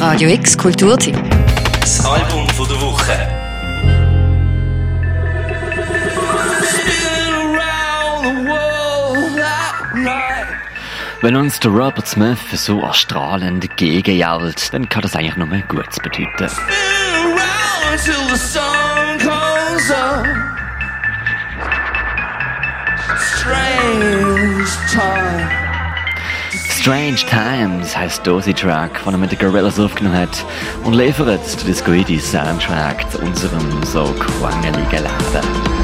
Radio X Kulturteam. Das Album von der Woche. Wenn uns der Robert Smith so erstrahlend entgegenjault, dann kann das eigentlich nur mehr Gutes bedeuten. Strange Times heißt Dozy Track, den er mit den Gorillas aufgenommen hat und liefert den Discoidi Soundtrack zu unserem so quangeligen Leben.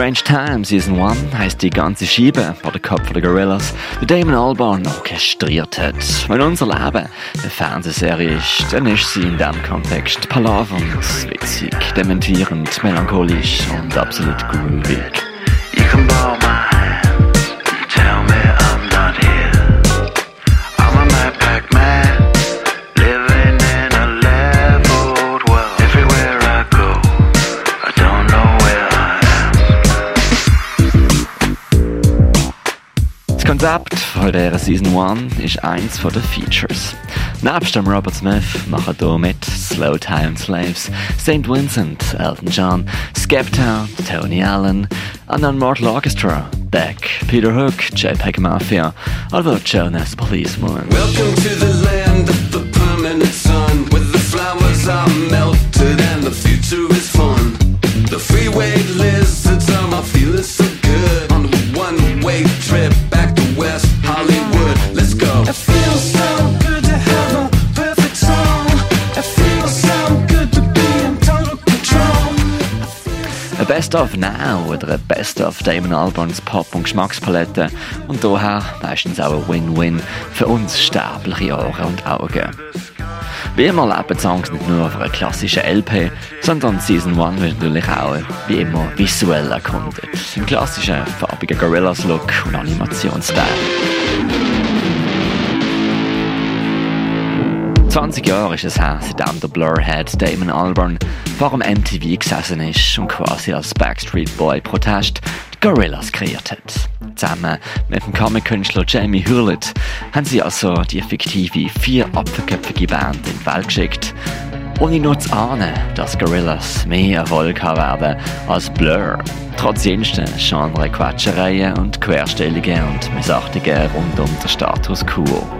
Strange Times Season 1 heisst die ganze Schiebe, die der Kopf der Gorillas der Damon Albarn orchestriert hat. Wenn unser Leben eine Fernsehserie ist, dann ist sie in diesem Kontext palavernd, witzig, dementierend, melancholisch und absolut groovig. Konzept von dieser Season 1 ist eins von den Features. Nebst dem Robert Smith machen hier mit Slow Time Slaves, St. Vincent, Elton John, Skepta, Tony Allen, Unknown Mortal Orchestra, Beck, Peter Hook, JPEG Mafia, oder Jonas Policeman. Welcome to the land of the permanent sun, where the flowers are melted and the future is Best of Now oder ein Best of Damon Albarns Pop- und Geschmackspalette und daher meistens auch ein Win-Win für uns sterbliche Ohren und Augen. Wie immer leben Songs nicht nur auf einer klassischen LP, sondern Season 1 wird natürlich auch wie immer visuell erkundet. Im klassischen farbigen Gorillas-Look und Animationsstil. 20 Jahre ist es her, seitdem der Blurhead Damon Albarn vor dem MTV gesessen ist und quasi als Backstreet Boy Protest die Gorillas kreiert hat. Zusammen mit dem Comic-Künstler Jamie Hewlett haben sie also die fiktive vier apfelköpfige Band in die Welt geschickt, ohne nur zu ahnen, dass Gorillas mehr Erfolg haben werden als Blur. Trotz jensten Genre-Quatschereien und Querstellungen und Missachtungen rund um den Status Quo.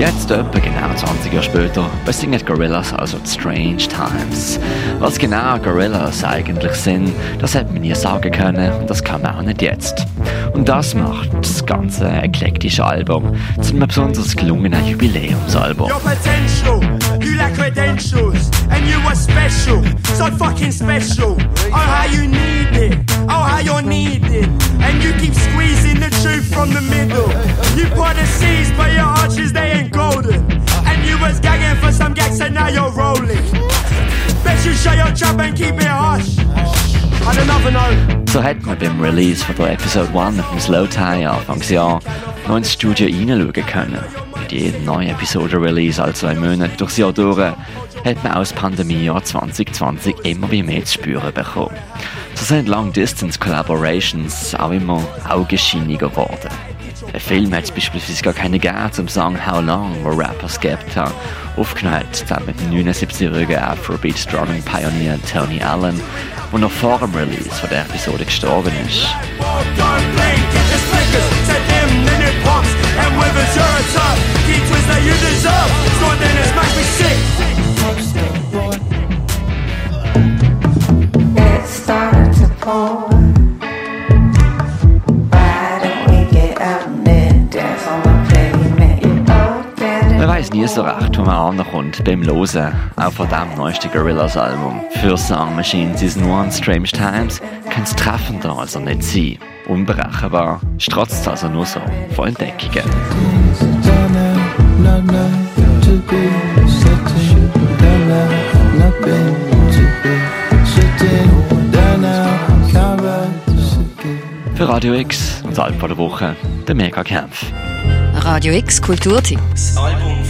Jetzt etwa genau 20 Jahre später besingen Gorillas also Strange Times. Was genau Gorillas eigentlich sind, das hätte man nie sagen können und das kann man auch nicht jetzt. Und das macht das ganze eklektische Album zu einem besonders gelungenen Jubiläumsalbum. Your potential, you lack credentials, and you are special, so fucking special. Oh, how you need it, oh, how you're needed, and you keep squeezing the truth from the middle. You part the seas, but your So hat man beim Release von der Episode 1 auf dem Slow Tie Anfangsjahr noch ins Studio reinschauen können. Mit jedem neuen Episode-Release, also ein Monat durchs Jahr durch, hat man aus Pandemiejahr 2020 immer mehr zu spüren bekommen. So sind Long-Distance-Collaborations auch immer augenscheiniger geworden. Ein Film hat beispielsweise gar keine gegeben zum Song How Long, wo Rapper Skepta aufgenommen hat, zusammen mit dem 79-jährigen Afrobeat-Strumming-Pionier Tony Allen, der noch vor dem Release von der Episode gestorben ist. Nie so recht, wo man ankommt beim Losen, auch von dem neuesten Gorillaz Album. Für Song Machine Season 1 Strange Times kann es treffender also nicht sein. Unberechenbar strotzt also nur so von Entdeckungen. Für Radio X und das Album der Woche, der Mega-Kampf. Radio X Kulturteam. Das Album.